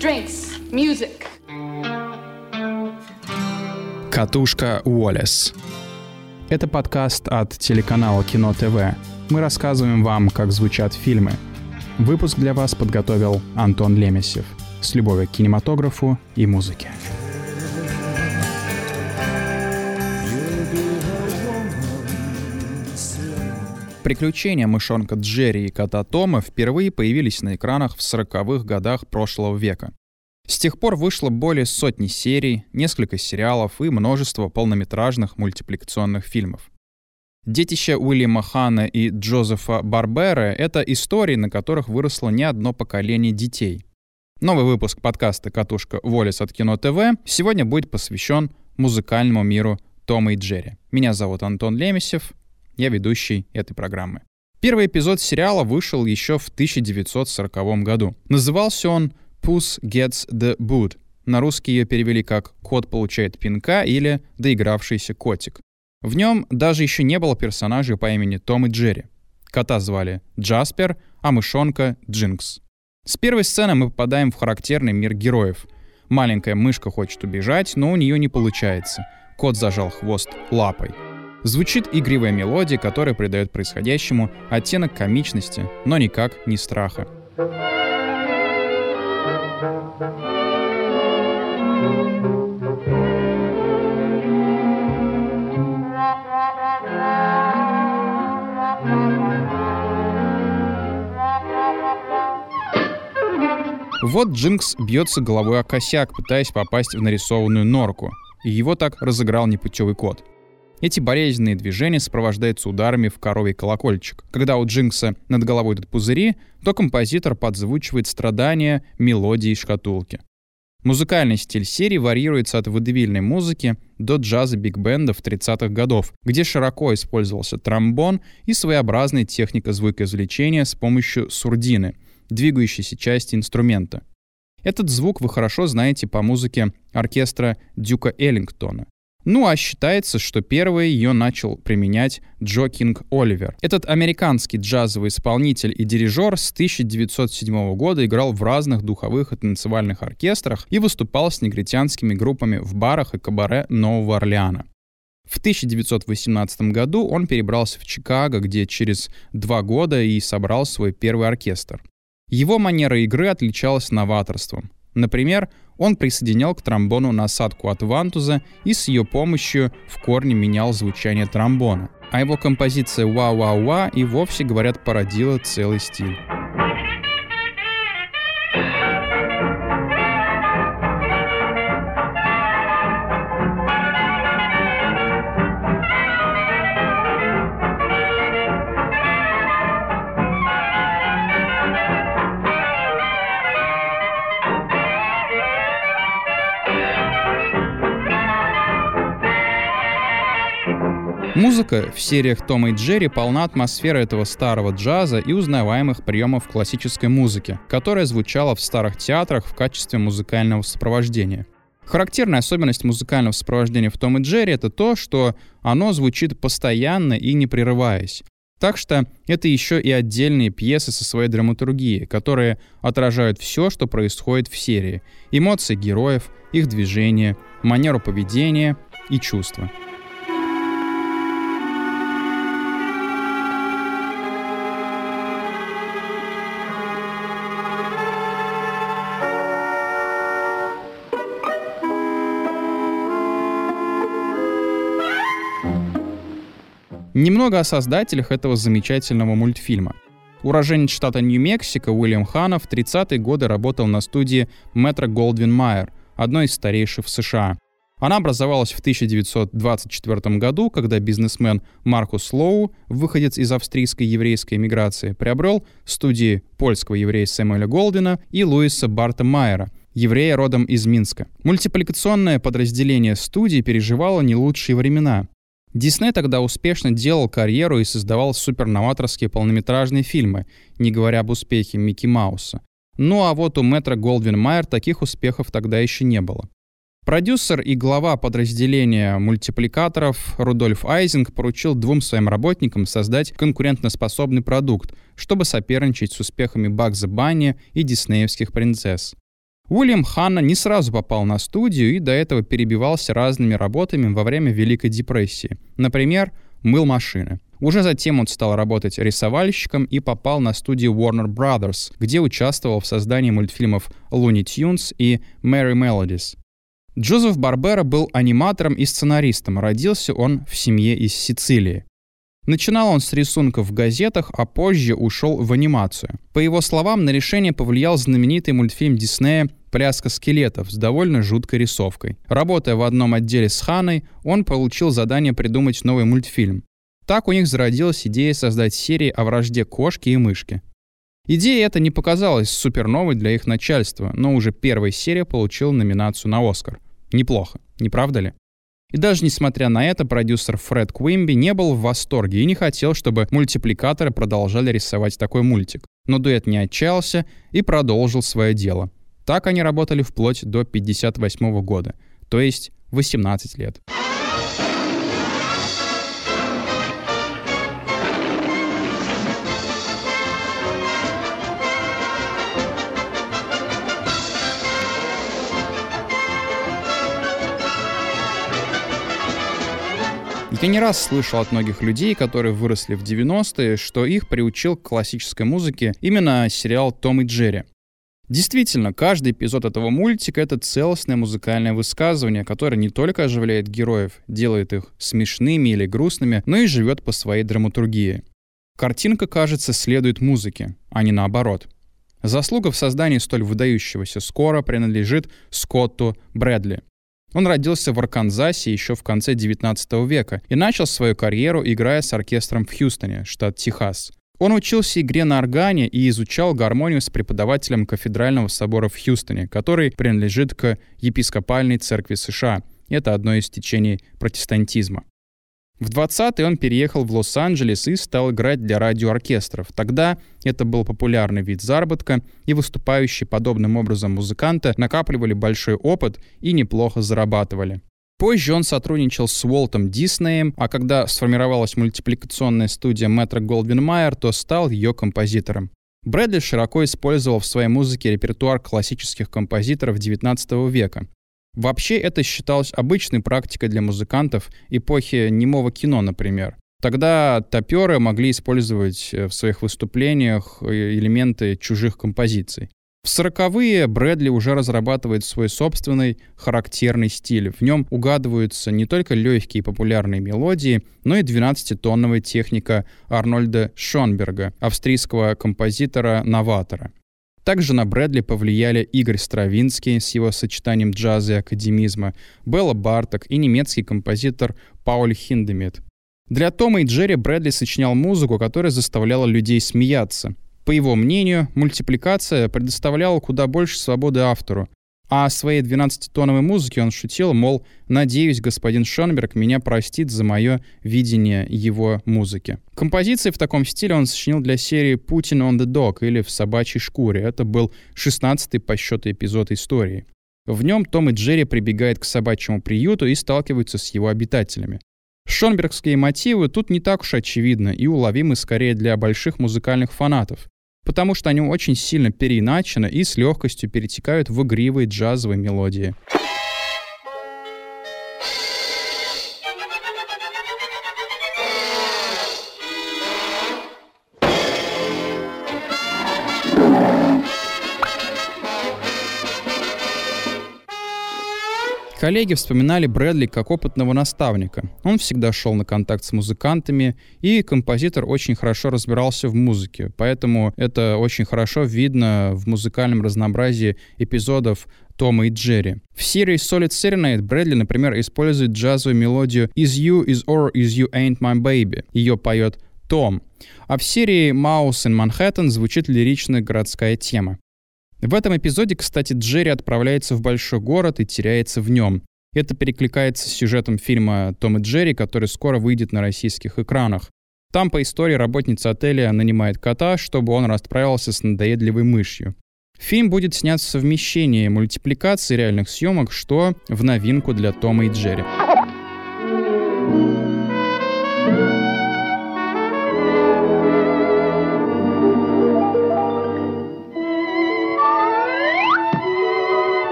drinks, music. Катушка Уоллес. Это подкаст от телеканала Кино ТВ. Мы рассказываем вам, как звучат фильмы. Выпуск для вас подготовил Антон Лемесев. С любовью к кинематографу и музыке. Приключения мышонка Джерри и кота Тома впервые появились на экранах в 40-х годах прошлого века. С тех пор вышло более сотни серий, несколько сериалов и множество полнометражных мультипликационных фильмов. Детище Уильяма Хана и Джозефа Барбера — это истории, на которых выросло не одно поколение детей. Новый выпуск подкаста «Катушка Волес от Кино ТВ» сегодня будет посвящен музыкальному миру Тома и Джерри. Меня зовут Антон Лемесев, я ведущий этой программы. Первый эпизод сериала вышел еще в 1940 году. Назывался он «Puss Gets the Boot». На русский ее перевели как «Кот получает пинка» или «Доигравшийся котик». В нем даже еще не было персонажей по имени Том и Джерри. Кота звали Джаспер, а мышонка — Джинкс. С первой сцены мы попадаем в характерный мир героев. Маленькая мышка хочет убежать, но у нее не получается. Кот зажал хвост лапой — Звучит игривая мелодия, которая придает происходящему оттенок комичности, но никак не страха. Вот Джинкс бьется головой о косяк, пытаясь попасть в нарисованную норку. И его так разыграл непутевый кот. Эти болезненные движения сопровождаются ударами в коровий колокольчик. Когда у Джинкса над головой идут пузыри, то композитор подзвучивает страдания мелодии шкатулки. Музыкальный стиль серии варьируется от водевильной музыки до джаза биг-бендов 30-х годов, где широко использовался тромбон и своеобразная техника звукоизвлечения с помощью сурдины, двигающейся части инструмента. Этот звук вы хорошо знаете по музыке оркестра Дюка Эллингтона. Ну а считается, что первый ее начал применять Джо Кинг Оливер. Этот американский джазовый исполнитель и дирижер с 1907 года играл в разных духовых и танцевальных оркестрах и выступал с негритянскими группами в барах и кабаре Нового Орлеана. В 1918 году он перебрался в Чикаго, где через два года и собрал свой первый оркестр. Его манера игры отличалась новаторством. Например, он присоединял к тромбону насадку от вантуза и с ее помощью в корне менял звучание тромбона. А его композиция «Ва-ва-ва» и вовсе, говорят, породила целый стиль. Музыка в сериях Тома и Джерри полна атмосферы этого старого джаза и узнаваемых приемов классической музыки, которая звучала в старых театрах в качестве музыкального сопровождения. Характерная особенность музыкального сопровождения в Том и Джерри — это то, что оно звучит постоянно и не прерываясь. Так что это еще и отдельные пьесы со своей драматургией, которые отражают все, что происходит в серии. Эмоции героев, их движения, манеру поведения и чувства. Немного о создателях этого замечательного мультфильма. Уроженец штата Нью-Мексико Уильям Хана в 30-е годы работал на студии Метро Голдвин Майер, одной из старейших в США. Она образовалась в 1924 году, когда бизнесмен Маркус Лоу, выходец из австрийской еврейской эмиграции, приобрел студии польского еврея Сэмюэля Голдина и Луиса Барта Майера, еврея родом из Минска. Мультипликационное подразделение студии переживало не лучшие времена. Дисней тогда успешно делал карьеру и создавал суперноваторские полнометражные фильмы, не говоря об успехе Микки Мауса. Ну а вот у Мэтра Голдвин Майер таких успехов тогда еще не было. Продюсер и глава подразделения мультипликаторов Рудольф Айзинг поручил двум своим работникам создать конкурентоспособный продукт, чтобы соперничать с успехами Багза Банни и диснеевских принцесс. Уильям Ханна не сразу попал на студию и до этого перебивался разными работами во время Великой депрессии. Например, мыл машины. Уже затем он стал работать рисовальщиком и попал на студию Warner Brothers, где участвовал в создании мультфильмов Looney Tunes и Merry Melodies. Джозеф Барбера был аниматором и сценаристом. Родился он в семье из Сицилии. Начинал он с рисунков в газетах, а позже ушел в анимацию. По его словам, на решение повлиял знаменитый мультфильм Диснея «Пляска скелетов» с довольно жуткой рисовкой. Работая в одном отделе с Ханой, он получил задание придумать новый мультфильм. Так у них зародилась идея создать серии о вражде кошки и мышки. Идея эта не показалась суперновой для их начальства, но уже первая серия получила номинацию на Оскар. Неплохо, не правда ли? И даже несмотря на это, продюсер Фред Куимби не был в восторге и не хотел, чтобы мультипликаторы продолжали рисовать такой мультик. Но дуэт не отчаялся и продолжил свое дело. Так они работали вплоть до 1958 года, то есть 18 лет. Я не раз слышал от многих людей, которые выросли в 90-е, что их приучил к классической музыке именно сериал «Том и Джерри». Действительно, каждый эпизод этого мультика — это целостное музыкальное высказывание, которое не только оживляет героев, делает их смешными или грустными, но и живет по своей драматургии. Картинка, кажется, следует музыке, а не наоборот. Заслуга в создании столь выдающегося скора принадлежит Скотту Брэдли. Он родился в Арканзасе еще в конце 19 века и начал свою карьеру, играя с оркестром в Хьюстоне, штат Техас. Он учился игре на органе и изучал гармонию с преподавателем кафедрального собора в Хьюстоне, который принадлежит к епископальной церкви США. Это одно из течений протестантизма. В 20-е он переехал в Лос-Анджелес и стал играть для радиооркестров. Тогда это был популярный вид заработка, и выступающие подобным образом музыканты накапливали большой опыт и неплохо зарабатывали. Позже он сотрудничал с Уолтом Диснеем, а когда сформировалась мультипликационная студия Метро Голдвин Майер, то стал ее композитором. Брэдли широко использовал в своей музыке репертуар классических композиторов XIX века. Вообще это считалось обычной практикой для музыкантов эпохи немого кино, например. Тогда топеры могли использовать э, в своих выступлениях э, элементы чужих композиций. В сороковые Брэдли уже разрабатывает свой собственный характерный стиль. В нем угадываются не только легкие популярные мелодии, но и 12-тонновая техника Арнольда Шонберга, австрийского композитора-новатора. Также на Брэдли повлияли Игорь Стравинский с его сочетанием джаза и академизма, Белла Барток и немецкий композитор Пауль Хиндемит. Для Тома и Джерри Брэдли сочинял музыку, которая заставляла людей смеяться. По его мнению, мультипликация предоставляла куда больше свободы автору, а о своей 12-тоновой музыке он шутил, мол, «Надеюсь, господин Шонберг меня простит за мое видение его музыки». Композиции в таком стиле он сочинил для серии «Путин on the Dog» или «В собачьей шкуре». Это был 16-й по счету эпизод истории. В нем Том и Джерри прибегают к собачьему приюту и сталкиваются с его обитателями. Шонбергские мотивы тут не так уж очевидны и уловимы скорее для больших музыкальных фанатов потому что они очень сильно переиначены и с легкостью перетекают в игривые джазовые мелодии. Коллеги вспоминали Брэдли как опытного наставника. Он всегда шел на контакт с музыкантами, и композитор очень хорошо разбирался в музыке, поэтому это очень хорошо видно в музыкальном разнообразии эпизодов Тома и Джерри. В серии Solid Serenade Брэдли, например, использует джазовую мелодию «Is you, is or, is you ain't my baby». Ее поет Том. А в серии «Mouse in Manhattan» звучит лиричная городская тема. В этом эпизоде, кстати, Джерри отправляется в большой город и теряется в нем. Это перекликается с сюжетом фильма «Том и Джерри», который скоро выйдет на российских экранах. Там по истории работница отеля нанимает кота, чтобы он расправился с надоедливой мышью. Фильм будет снят в совмещении мультипликации реальных съемок, что в новинку для Тома и Джерри.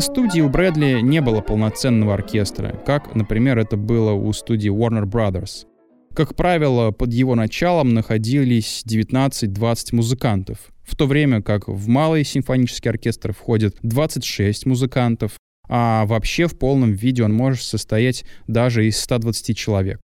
На студии у Брэдли не было полноценного оркестра, как, например, это было у студии Warner Brothers. Как правило, под его началом находились 19-20 музыкантов, в то время как в малый симфонический оркестр входит 26 музыкантов, а вообще в полном виде он может состоять даже из 120 человек.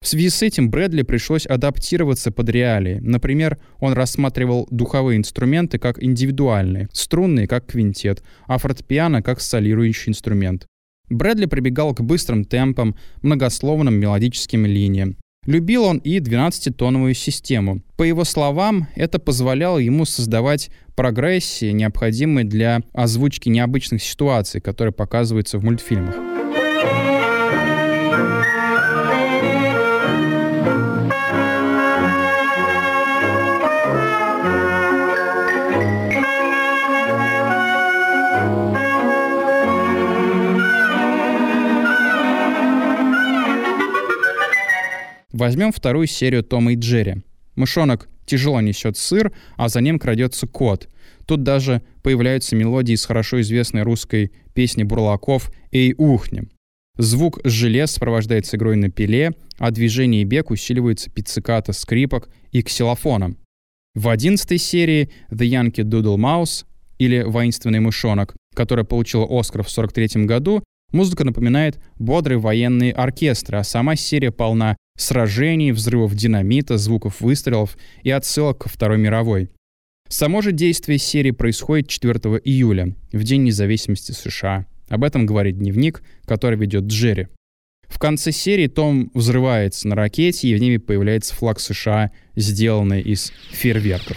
В связи с этим Брэдли пришлось адаптироваться под реалии. Например, он рассматривал духовые инструменты как индивидуальные, струнные как квинтет, а фортепиано как солирующий инструмент. Брэдли прибегал к быстрым темпам, многословным мелодическим линиям. Любил он и 12-тоновую систему. По его словам, это позволяло ему создавать прогрессии, необходимые для озвучки необычных ситуаций, которые показываются в мультфильмах. Возьмем вторую серию Тома и Джерри. Мышонок тяжело несет сыр, а за ним крадется кот. Тут даже появляются мелодии из хорошо известной русской песни Бурлаков «Эй, ухнем». Звук желез сопровождается игрой на пиле, а движение и бег усиливаются пицциката скрипок и ксилофоном. В одиннадцатой серии «The Yankee Doodle Mouse» или «Воинственный мышонок», которая получила Оскар в 1943 году, музыка напоминает бодрый военный оркестр, а сама серия полна сражений, взрывов динамита, звуков выстрелов и отсылок ко Второй мировой. Само же действие серии происходит 4 июля, в День независимости США. Об этом говорит дневник, который ведет Джерри. В конце серии Том взрывается на ракете, и в небе появляется флаг США, сделанный из фейерверков.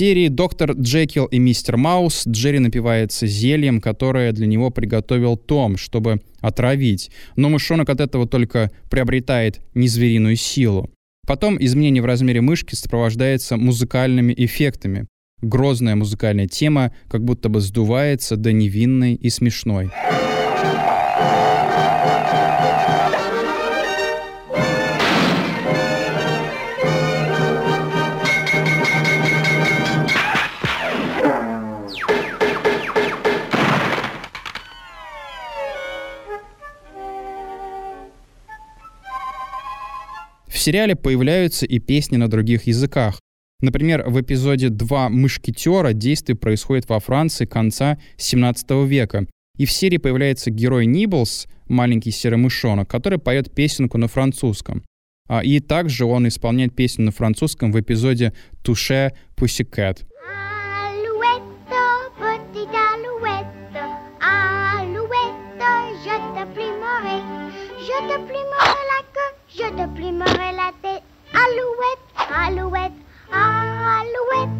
Серии «Доктор Джекил и мистер Маус» Джерри напивается зельем, которое для него приготовил Том, чтобы отравить. Но мышонок от этого только приобретает незвериную силу. Потом изменение в размере мышки сопровождается музыкальными эффектами. Грозная музыкальная тема как будто бы сдувается до невинной и смешной. Сериале появляются и песни на других языках. Например, в эпизоде «Два мышкетера» действие происходит во Франции конца 17 века. И в серии появляется герой Ниблс, маленький серый мышонок, который поет песенку на французском. А, и также он исполняет песню на французском в эпизоде «Туше Pussycat». Je te je te plumerai la tête. Alouette, alouette, alouette,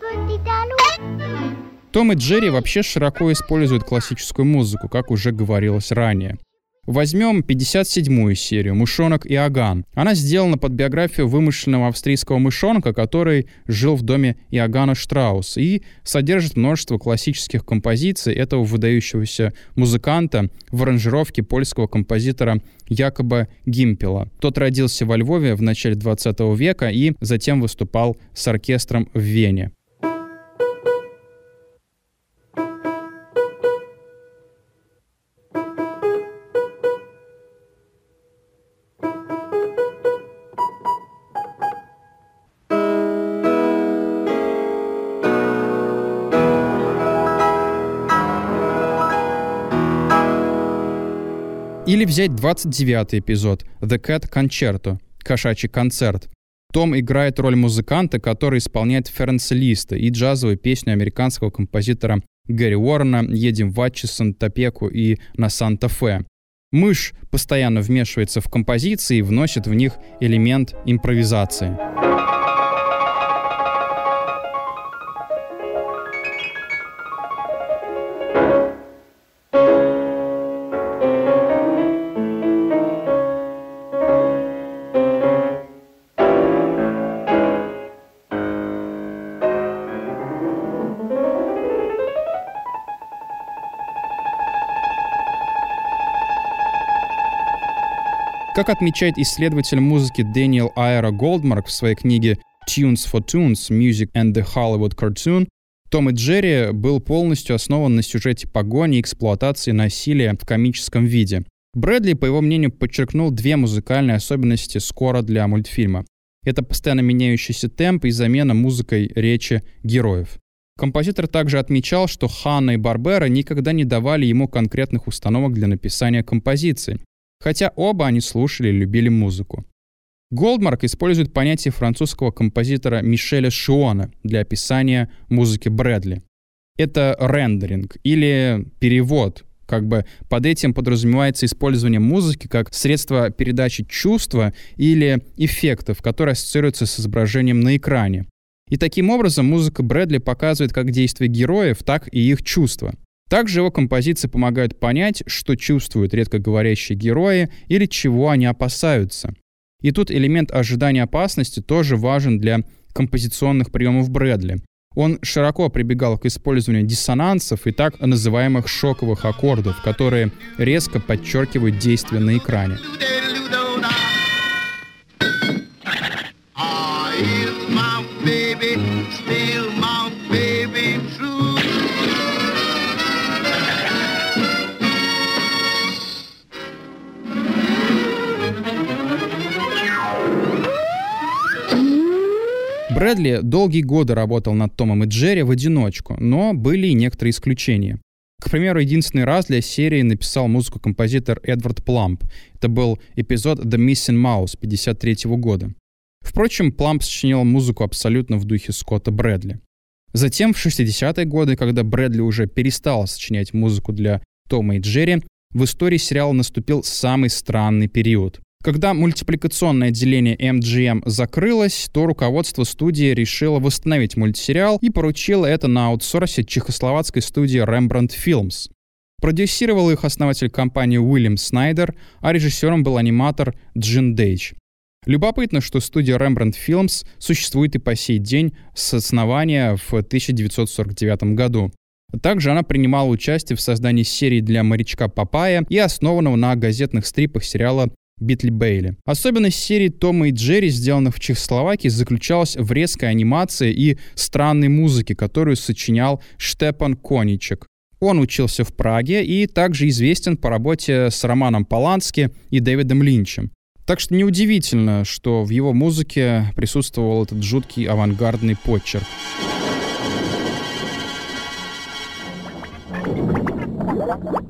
petite alouette. Том и Джерри вообще широко используют классическую музыку, как уже говорилось ранее. Возьмем 57-ю серию «Мышонок и Аган». Она сделана под биографию вымышленного австрийского мышонка, который жил в доме Иоганна Штрауса и содержит множество классических композиций этого выдающегося музыканта в аранжировке польского композитора Якоба Гимпела. Тот родился во Львове в начале 20 века и затем выступал с оркестром в Вене. Или взять 29 эпизод «The Cat Concerto» — «Кошачий концерт». Том играет роль музыканта, который исполняет Ференса Листа и джазовую песню американского композитора Гэри Уоррена «Едем в Атчисон, Топеку и на Санта-Фе». Мышь постоянно вмешивается в композиции и вносит в них элемент импровизации. Как отмечает исследователь музыки Дэниел Айра Голдмарк в своей книге Tunes for 'Toons – Music and the Hollywood Cartoon, Том и Джерри был полностью основан на сюжете погони и эксплуатации насилия в комическом виде. Брэдли, по его мнению, подчеркнул две музыкальные особенности score для мультфильма. Это постоянно меняющийся темп и замена музыкой речи героев. Композитор также отмечал, что Ханна и Барбера никогда не давали ему конкретных установок для написания композиции, хотя оба они слушали и любили музыку. Голдмарк использует понятие французского композитора Мишеля Шиона для описания музыки Брэдли. Это рендеринг или перевод, как бы под этим подразумевается использование музыки как средство передачи чувства или эффектов, которые ассоциируются с изображением на экране. И таким образом музыка Брэдли показывает как действия героев, так и их чувства. Также его композиции помогают понять, что чувствуют редко говорящие герои или чего они опасаются. И тут элемент ожидания опасности тоже важен для композиционных приемов Брэдли. Он широко прибегал к использованию диссонансов и так называемых шоковых аккордов, которые резко подчеркивают действия на экране. Брэдли долгие годы работал над Томом и Джерри в одиночку, но были и некоторые исключения. К примеру, единственный раз для серии написал музыку композитор Эдвард Пламп. Это был эпизод The Missing Mouse 53 года. Впрочем, Пламп сочинял музыку абсолютно в духе Скотта Брэдли. Затем, в 60-е годы, когда Брэдли уже перестал сочинять музыку для Тома и Джерри, в истории сериала наступил самый странный период. Когда мультипликационное отделение MGM закрылось, то руководство студии решило восстановить мультсериал и поручило это на аутсорсе чехословацкой студии Rembrandt Films. Продюсировал их основатель компании Уильям Снайдер, а режиссером был аниматор Джин Дейч. Любопытно, что студия Rembrandt Films существует и по сей день с основания в 1949 году. Также она принимала участие в создании серии для морячка Папая и основанного на газетных стрипах сериала Битли Бейли. Особенность серии Тома и Джерри, сделанных в Чехословакии, заключалась в резкой анимации и странной музыке, которую сочинял Штепан Коничек. Он учился в Праге и также известен по работе с Романом Полански и Дэвидом Линчем. Так что неудивительно, что в его музыке присутствовал этот жуткий авангардный почерк. В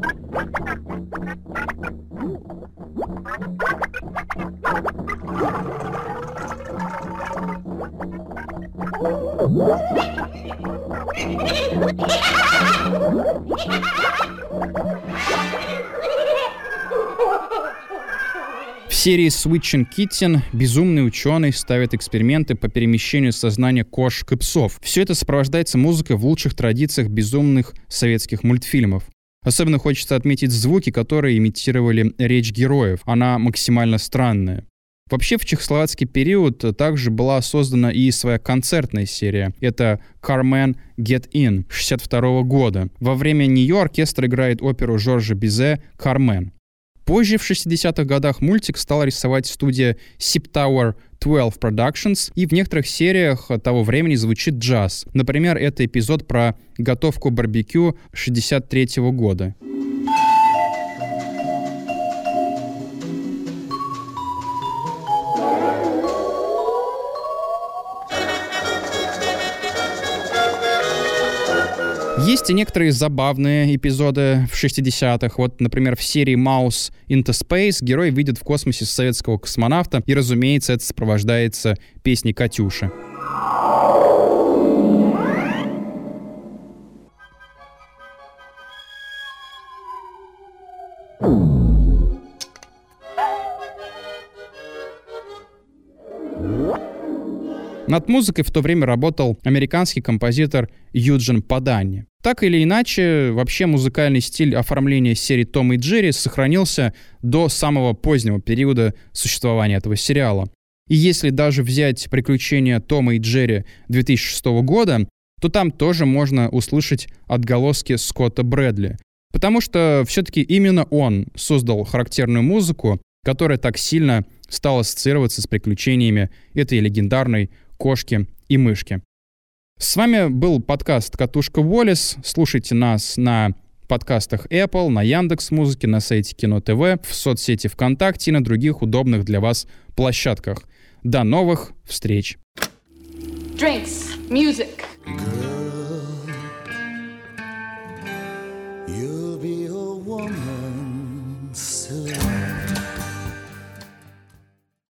серии Switching Kitten безумный ученый ставит эксперименты по перемещению сознания кошек и псов. Все это сопровождается музыкой в лучших традициях безумных советских мультфильмов. Особенно хочется отметить звуки, которые имитировали речь героев. Она максимально странная. Вообще в чехословацкий период также была создана и своя концертная серия. Это «Carmen Get In» 62 года. Во время нее оркестр играет оперу Жоржа Бизе «Кармен». Позже, в 60-х годах, мультик стала рисовать студия Sip Tower 12 Productions, и в некоторых сериях того времени звучит джаз. Например, это эпизод про готовку барбекю 63 -го года. Есть и некоторые забавные эпизоды в 60-х. Вот, например, в серии «Mouse into Space» герой видит в космосе советского космонавта, и, разумеется, это сопровождается песней «Катюши». Над музыкой в то время работал американский композитор Юджин Падани. Так или иначе, вообще музыкальный стиль оформления серии Том и Джерри сохранился до самого позднего периода существования этого сериала. И если даже взять приключения Тома и Джерри 2006 года, то там тоже можно услышать отголоски Скотта Брэдли. Потому что все-таки именно он создал характерную музыку, которая так сильно стала ассоциироваться с приключениями этой легендарной кошки и мышки. С вами был подкаст «Катушка Волис». Слушайте нас на подкастах Apple, на Яндекс Музыке, на сайте Кино ТВ, в соцсети ВКонтакте и на других удобных для вас площадках. До новых встреч! Drinks, music. Girl, you'll be a woman soon.